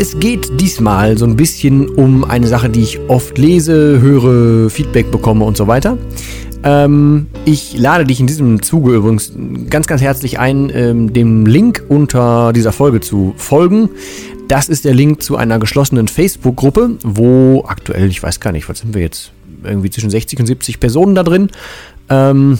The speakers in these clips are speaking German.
Es geht diesmal so ein bisschen um eine Sache, die ich oft lese, höre, Feedback bekomme und so weiter. Ähm, ich lade dich in diesem Zuge übrigens ganz, ganz herzlich ein, ähm, dem Link unter dieser Folge zu folgen. Das ist der Link zu einer geschlossenen Facebook-Gruppe, wo aktuell, ich weiß gar nicht, was sind wir jetzt, irgendwie zwischen 60 und 70 Personen da drin. Ähm,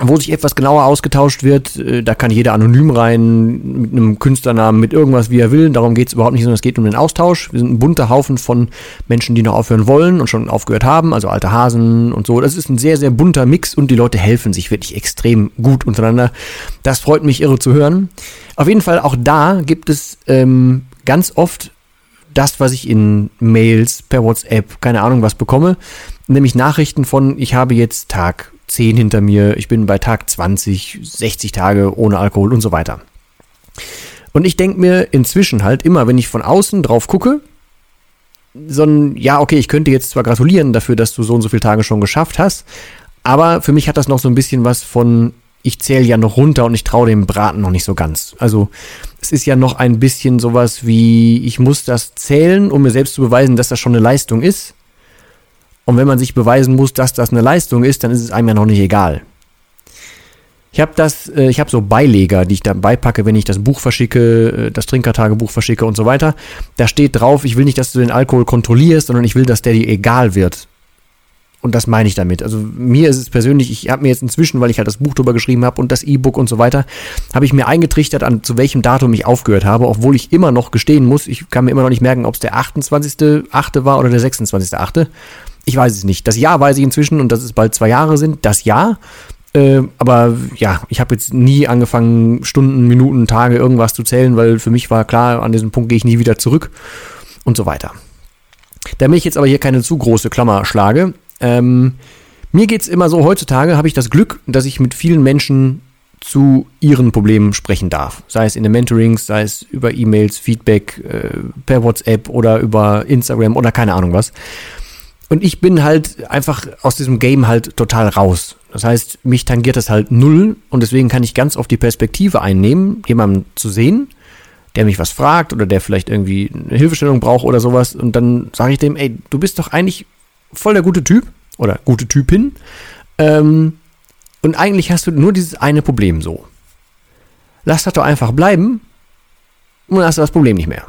wo sich etwas genauer ausgetauscht wird. Äh, da kann jeder anonym rein, mit einem Künstlernamen, mit irgendwas, wie er will. Darum geht es überhaupt nicht, sondern es geht um den Austausch. Wir sind ein bunter Haufen von Menschen, die noch aufhören wollen und schon aufgehört haben, also alte Hasen und so. Das ist ein sehr, sehr bunter Mix und die Leute helfen sich wirklich extrem gut untereinander. Das freut mich irre zu hören. Auf jeden Fall, auch da gibt es ähm, ganz oft das, was ich in Mails, per WhatsApp, keine Ahnung was bekomme, nämlich Nachrichten von, ich habe jetzt Tag 10 hinter mir, ich bin bei Tag 20, 60 Tage ohne Alkohol und so weiter. Und ich denke mir inzwischen halt immer, wenn ich von außen drauf gucke, so ein, ja, okay, ich könnte jetzt zwar gratulieren dafür, dass du so und so viele Tage schon geschafft hast, aber für mich hat das noch so ein bisschen was von, ich zähle ja noch runter und ich traue dem Braten noch nicht so ganz. Also es ist ja noch ein bisschen sowas wie, ich muss das zählen, um mir selbst zu beweisen, dass das schon eine Leistung ist. Und wenn man sich beweisen muss, dass das eine Leistung ist, dann ist es einem ja noch nicht egal. Ich habe das, äh, ich habe so Beileger, die ich dabei packe, wenn ich das Buch verschicke, äh, das Trinkertagebuch verschicke und so weiter. Da steht drauf, ich will nicht, dass du den Alkohol kontrollierst, sondern ich will, dass der dir egal wird. Und das meine ich damit. Also mir ist es persönlich, ich habe mir jetzt inzwischen, weil ich halt das Buch drüber geschrieben habe und das E-Book und so weiter, habe ich mir eingetrichtert, an zu welchem Datum ich aufgehört habe, obwohl ich immer noch gestehen muss, ich kann mir immer noch nicht merken, ob es der 28.8. war oder der 26.8. Ich weiß es nicht. Das Jahr weiß ich inzwischen und dass es bald zwei Jahre sind. Das Jahr. Äh, aber ja, ich habe jetzt nie angefangen, Stunden, Minuten, Tage, irgendwas zu zählen, weil für mich war klar, an diesem Punkt gehe ich nie wieder zurück und so weiter. Damit ich jetzt aber hier keine zu große Klammer schlage, ähm, mir geht es immer so, heutzutage habe ich das Glück, dass ich mit vielen Menschen zu ihren Problemen sprechen darf. Sei es in den Mentorings, sei es über E-Mails, Feedback, äh, per WhatsApp oder über Instagram oder keine Ahnung was. Und ich bin halt einfach aus diesem Game halt total raus. Das heißt, mich tangiert das halt null und deswegen kann ich ganz oft die Perspektive einnehmen, jemanden zu sehen, der mich was fragt oder der vielleicht irgendwie eine Hilfestellung braucht oder sowas. Und dann sage ich dem, ey, du bist doch eigentlich voll der gute Typ oder gute Typin. Ähm, und eigentlich hast du nur dieses eine Problem so. Lass das doch einfach bleiben und dann hast du das Problem nicht mehr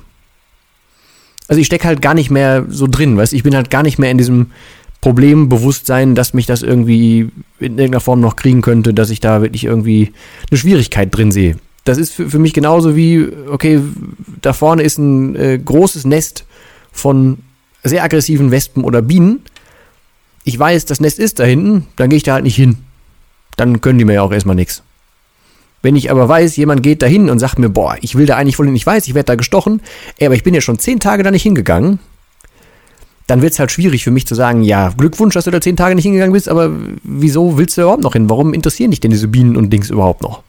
also ich stecke halt gar nicht mehr so drin, weißt ich bin halt gar nicht mehr in diesem Problembewusstsein, dass mich das irgendwie in irgendeiner Form noch kriegen könnte, dass ich da wirklich irgendwie eine Schwierigkeit drin sehe. Das ist für, für mich genauso wie, okay, da vorne ist ein äh, großes Nest von sehr aggressiven Wespen oder Bienen. Ich weiß, das Nest ist da hinten, dann gehe ich da halt nicht hin. Dann können die mir ja auch erstmal nichts. Wenn ich aber weiß, jemand geht dahin und sagt mir, boah, ich will da eigentlich wohl hin, ich weiß, ich werde da gestochen, ey, aber ich bin ja schon zehn Tage da nicht hingegangen, dann wird es halt schwierig für mich zu sagen, ja, Glückwunsch, dass du da zehn Tage nicht hingegangen bist, aber wieso willst du überhaupt noch hin? Warum interessieren dich denn diese Bienen und Dings überhaupt noch?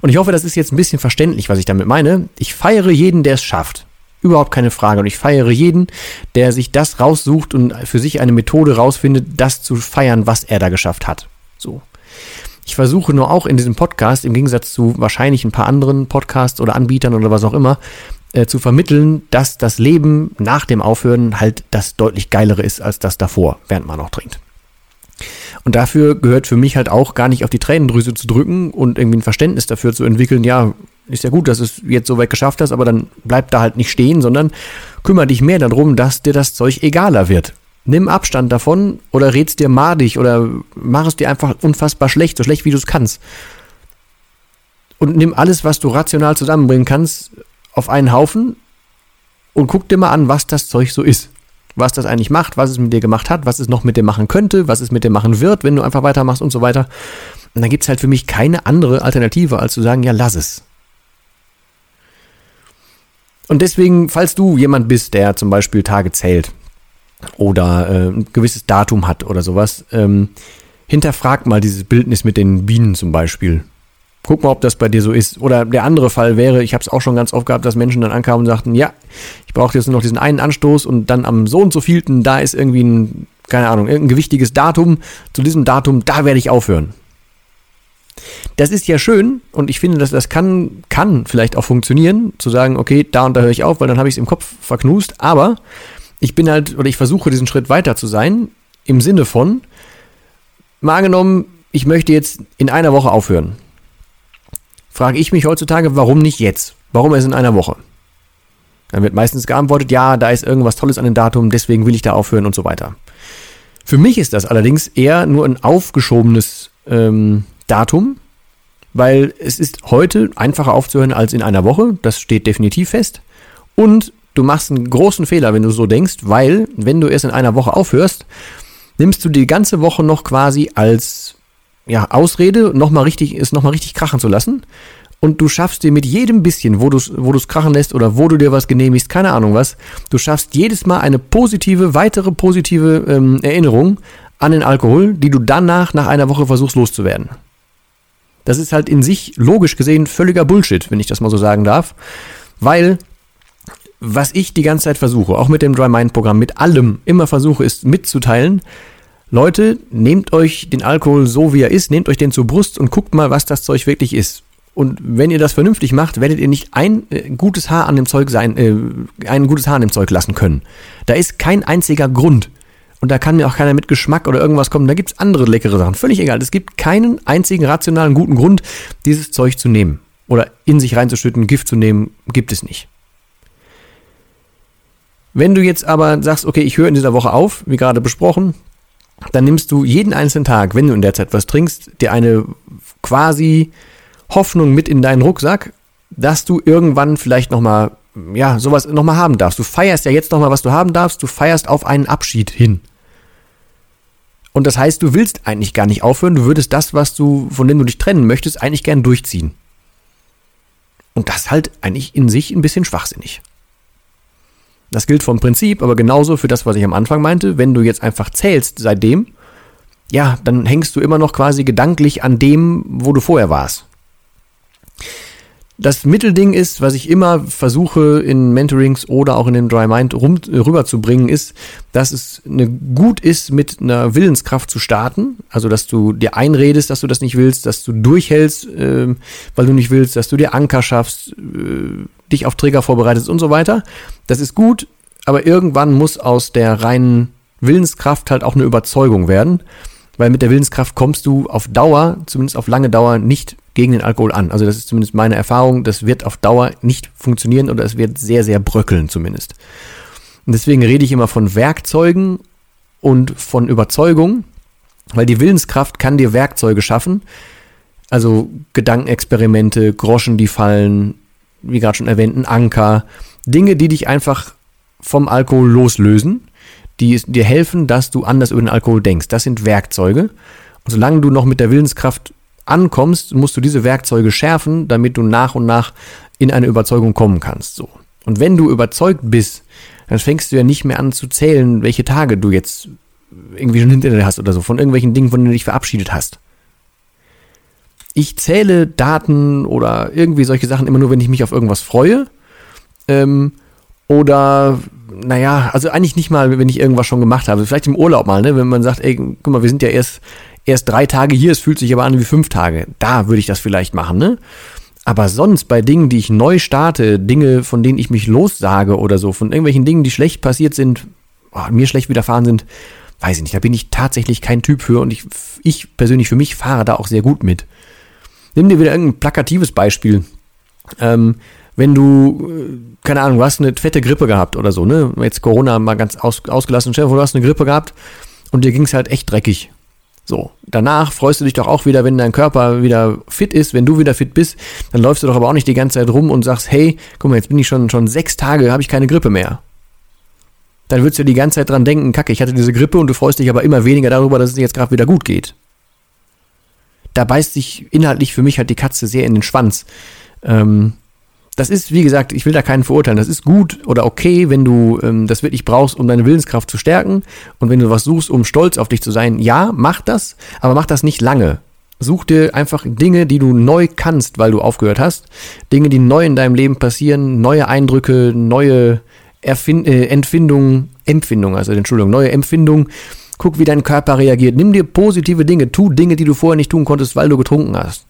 Und ich hoffe, das ist jetzt ein bisschen verständlich, was ich damit meine. Ich feiere jeden, der es schafft. Überhaupt keine Frage. Und ich feiere jeden, der sich das raussucht und für sich eine Methode rausfindet, das zu feiern, was er da geschafft hat. So. Ich versuche nur auch in diesem Podcast, im Gegensatz zu wahrscheinlich ein paar anderen Podcasts oder Anbietern oder was auch immer, äh, zu vermitteln, dass das Leben nach dem Aufhören halt das deutlich geilere ist als das davor, während man noch trinkt. Und dafür gehört für mich halt auch gar nicht auf die Tränendrüse zu drücken und irgendwie ein Verständnis dafür zu entwickeln, ja, ist ja gut, dass du es jetzt so weit geschafft hast, aber dann bleib da halt nicht stehen, sondern kümmere dich mehr darum, dass dir das Zeug egaler wird. Nimm Abstand davon oder red's dir madig oder mach es dir einfach unfassbar schlecht, so schlecht wie du es kannst. Und nimm alles, was du rational zusammenbringen kannst, auf einen Haufen und guck dir mal an, was das Zeug so ist. Was das eigentlich macht, was es mit dir gemacht hat, was es noch mit dir machen könnte, was es mit dir machen wird, wenn du einfach weitermachst und so weiter. Und dann gibt es halt für mich keine andere Alternative, als zu sagen, ja, lass es. Und deswegen, falls du jemand bist, der zum Beispiel Tage zählt oder äh, ein gewisses Datum hat oder sowas, ähm, hinterfrag mal dieses Bildnis mit den Bienen zum Beispiel. Guck mal, ob das bei dir so ist. Oder der andere Fall wäre, ich habe es auch schon ganz oft gehabt, dass Menschen dann ankamen und sagten, ja, ich brauche jetzt nur noch diesen einen Anstoß und dann am so und so vielten, da ist irgendwie ein, keine Ahnung, irgendein gewichtiges Datum. Zu diesem Datum, da werde ich aufhören. Das ist ja schön und ich finde, dass das kann, kann vielleicht auch funktionieren, zu sagen, okay, da und da höre ich auf, weil dann habe ich es im Kopf verknust, aber ich bin halt, oder ich versuche diesen Schritt weiter zu sein, im Sinne von, mal angenommen, ich möchte jetzt in einer Woche aufhören. Frage ich mich heutzutage, warum nicht jetzt? Warum erst in einer Woche? Dann wird meistens geantwortet, ja, da ist irgendwas Tolles an dem Datum, deswegen will ich da aufhören und so weiter. Für mich ist das allerdings eher nur ein aufgeschobenes ähm, Datum, weil es ist heute einfacher aufzuhören als in einer Woche. Das steht definitiv fest. Und du machst einen großen Fehler, wenn du so denkst, weil wenn du erst in einer Woche aufhörst, nimmst du die ganze Woche noch quasi als ja, Ausrede, noch mal richtig, es nochmal richtig krachen zu lassen. Und du schaffst dir mit jedem bisschen, wo du es wo krachen lässt oder wo du dir was genehmigst, keine Ahnung was, du schaffst jedes Mal eine positive, weitere positive ähm, Erinnerung an den Alkohol, die du danach nach einer Woche versuchst loszuwerden. Das ist halt in sich logisch gesehen völliger Bullshit, wenn ich das mal so sagen darf. Weil, was ich die ganze Zeit versuche, auch mit dem Dry Mind Programm, mit allem immer versuche, ist mitzuteilen, Leute, nehmt euch den Alkohol so wie er ist, nehmt euch den zur Brust und guckt mal, was das Zeug wirklich ist. Und wenn ihr das vernünftig macht, werdet ihr nicht ein äh, gutes Haar an dem Zeug sein, äh, ein gutes Haar an dem Zeug lassen können. Da ist kein einziger Grund, und da kann mir auch keiner mit Geschmack oder irgendwas kommen. Da gibt es andere leckere Sachen. Völlig egal. Es gibt keinen einzigen rationalen guten Grund, dieses Zeug zu nehmen. Oder in sich reinzuschütten, Gift zu nehmen, gibt es nicht. Wenn du jetzt aber sagst, okay, ich höre in dieser Woche auf, wie gerade besprochen, dann nimmst du jeden einzelnen Tag, wenn du in der Zeit was trinkst, dir eine quasi Hoffnung mit in deinen Rucksack, dass du irgendwann vielleicht nochmal ja, sowas nochmal haben darfst. Du feierst ja jetzt nochmal, was du haben darfst. Du feierst auf einen Abschied hin. Und das heißt, du willst eigentlich gar nicht aufhören, du würdest das, was du, von dem du dich trennen möchtest, eigentlich gern durchziehen. Und das halt eigentlich in sich ein bisschen schwachsinnig. Das gilt vom Prinzip, aber genauso für das, was ich am Anfang meinte. Wenn du jetzt einfach zählst seitdem, ja, dann hängst du immer noch quasi gedanklich an dem, wo du vorher warst das Mittelding ist, was ich immer versuche in Mentorings oder auch in den Dry Mind rum, rüberzubringen, ist, dass es eine, gut ist, mit einer Willenskraft zu starten. Also, dass du dir einredest, dass du das nicht willst, dass du durchhältst, äh, weil du nicht willst, dass du dir Anker schaffst, äh, dich auf Trigger vorbereitest und so weiter. Das ist gut, aber irgendwann muss aus der reinen Willenskraft halt auch eine Überzeugung werden weil mit der Willenskraft kommst du auf Dauer, zumindest auf lange Dauer, nicht gegen den Alkohol an. Also das ist zumindest meine Erfahrung, das wird auf Dauer nicht funktionieren oder es wird sehr, sehr bröckeln zumindest. Und deswegen rede ich immer von Werkzeugen und von Überzeugung, weil die Willenskraft kann dir Werkzeuge schaffen, also Gedankenexperimente, Groschen, die fallen, wie gerade schon erwähnt, ein Anker, Dinge, die dich einfach vom Alkohol loslösen die dir helfen, dass du anders über den Alkohol denkst. Das sind Werkzeuge. Und solange du noch mit der Willenskraft ankommst, musst du diese Werkzeuge schärfen, damit du nach und nach in eine Überzeugung kommen kannst. So. Und wenn du überzeugt bist, dann fängst du ja nicht mehr an zu zählen, welche Tage du jetzt irgendwie schon hinter dir hast oder so, von irgendwelchen Dingen, von denen du dich verabschiedet hast. Ich zähle Daten oder irgendwie solche Sachen immer nur, wenn ich mich auf irgendwas freue. Ähm, oder naja, also eigentlich nicht mal, wenn ich irgendwas schon gemacht habe. Vielleicht im Urlaub mal, ne? Wenn man sagt, ey, guck mal, wir sind ja erst, erst drei Tage hier, es fühlt sich aber an wie fünf Tage. Da würde ich das vielleicht machen, ne? Aber sonst bei Dingen, die ich neu starte, Dinge, von denen ich mich lossage oder so, von irgendwelchen Dingen, die schlecht passiert sind, oh, mir schlecht widerfahren sind, weiß ich nicht, da bin ich tatsächlich kein Typ für und ich, ich persönlich für mich fahre da auch sehr gut mit. Nimm dir wieder irgendein plakatives Beispiel. Ähm, wenn du, äh, keine Ahnung, du hast eine fette Grippe gehabt oder so, ne? Jetzt Corona mal ganz aus, ausgelassen. Stell du hast eine Grippe gehabt und dir ging es halt echt dreckig. So, danach freust du dich doch auch wieder, wenn dein Körper wieder fit ist, wenn du wieder fit bist, dann läufst du doch aber auch nicht die ganze Zeit rum und sagst, hey, guck mal, jetzt bin ich schon, schon sechs Tage, habe ich keine Grippe mehr. Dann würdest du die ganze Zeit dran denken, kacke, ich hatte diese Grippe und du freust dich aber immer weniger darüber, dass es dir jetzt gerade wieder gut geht. Da beißt sich inhaltlich für mich halt die Katze sehr in den Schwanz. Ähm, das ist, wie gesagt, ich will da keinen verurteilen. Das ist gut oder okay, wenn du ähm, das wirklich brauchst, um deine Willenskraft zu stärken. Und wenn du was suchst, um stolz auf dich zu sein, ja, mach das, aber mach das nicht lange. Such dir einfach Dinge, die du neu kannst, weil du aufgehört hast. Dinge, die neu in deinem Leben passieren, neue Eindrücke, neue Erfind äh, Empfindungen, Empfindungen, also Entschuldigung, neue Empfindungen. Guck, wie dein Körper reagiert. Nimm dir positive Dinge, tu Dinge, die du vorher nicht tun konntest, weil du getrunken hast.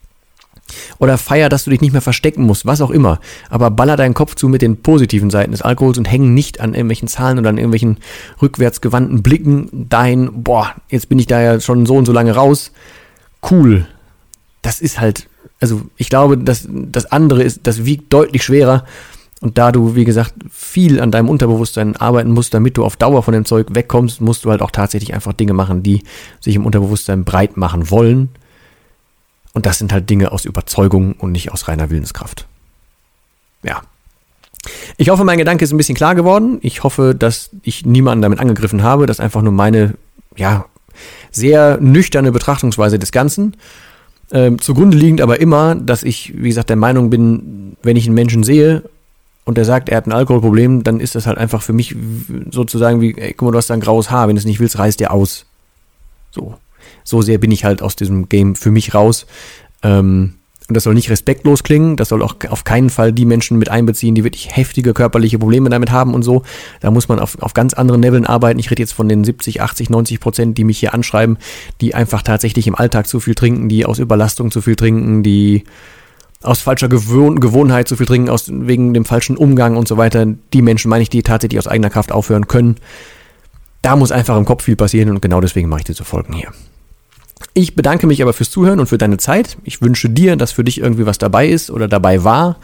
Oder feier, dass du dich nicht mehr verstecken musst, was auch immer. Aber baller deinen Kopf zu mit den positiven Seiten des Alkohols und häng nicht an irgendwelchen Zahlen oder an irgendwelchen rückwärtsgewandten Blicken dahin, boah, jetzt bin ich da ja schon so und so lange raus. Cool. Das ist halt, also ich glaube, dass das andere ist, das wiegt deutlich schwerer. Und da du, wie gesagt, viel an deinem Unterbewusstsein arbeiten musst, damit du auf Dauer von dem Zeug wegkommst, musst du halt auch tatsächlich einfach Dinge machen, die sich im Unterbewusstsein breit machen wollen und das sind halt Dinge aus Überzeugung und nicht aus reiner Willenskraft. Ja. Ich hoffe, mein Gedanke ist ein bisschen klar geworden. Ich hoffe, dass ich niemanden damit angegriffen habe. Das ist einfach nur meine, ja, sehr nüchterne Betrachtungsweise des Ganzen. Ähm, zugrunde liegend aber immer, dass ich, wie gesagt, der Meinung bin, wenn ich einen Menschen sehe und der sagt, er hat ein Alkoholproblem, dann ist das halt einfach für mich sozusagen wie, ey, guck mal, du hast da ein graues Haar, wenn du es nicht willst, reiß dir aus. So so sehr bin ich halt aus diesem Game für mich raus. Ähm, und das soll nicht respektlos klingen, das soll auch auf keinen Fall die Menschen mit einbeziehen, die wirklich heftige körperliche Probleme damit haben und so. Da muss man auf, auf ganz anderen Leveln arbeiten. Ich rede jetzt von den 70, 80, 90 Prozent, die mich hier anschreiben, die einfach tatsächlich im Alltag zu viel trinken, die aus Überlastung zu viel trinken, die aus falscher Gewohn Gewohnheit zu viel trinken, aus, wegen dem falschen Umgang und so weiter. Die Menschen meine ich, die tatsächlich aus eigener Kraft aufhören können. Da muss einfach im Kopf viel passieren und genau deswegen mache ich diese Folgen hier. Ich bedanke mich aber fürs Zuhören und für deine Zeit. Ich wünsche dir, dass für dich irgendwie was dabei ist oder dabei war.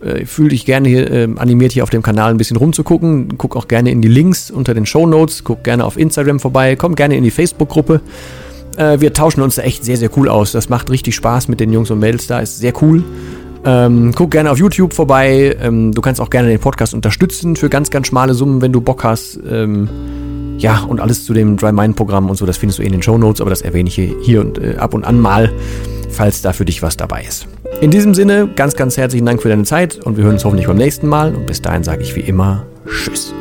Äh, fühl dich gerne hier, äh, animiert hier auf dem Kanal ein bisschen rumzugucken. Guck auch gerne in die Links unter den Show Notes. Guck gerne auf Instagram vorbei. Komm gerne in die Facebook-Gruppe. Äh, wir tauschen uns da echt sehr, sehr cool aus. Das macht richtig Spaß mit den Jungs und Mädels da. Ist sehr cool. Ähm, guck gerne auf YouTube vorbei. Ähm, du kannst auch gerne den Podcast unterstützen für ganz, ganz schmale Summen, wenn du Bock hast. Ähm, ja, und alles zu dem Dry Mind Programm und so, das findest du in den Show Notes, aber das erwähne ich hier, hier und äh, ab und an mal, falls da für dich was dabei ist. In diesem Sinne, ganz, ganz herzlichen Dank für deine Zeit und wir hören uns hoffentlich beim nächsten Mal und bis dahin sage ich wie immer Tschüss.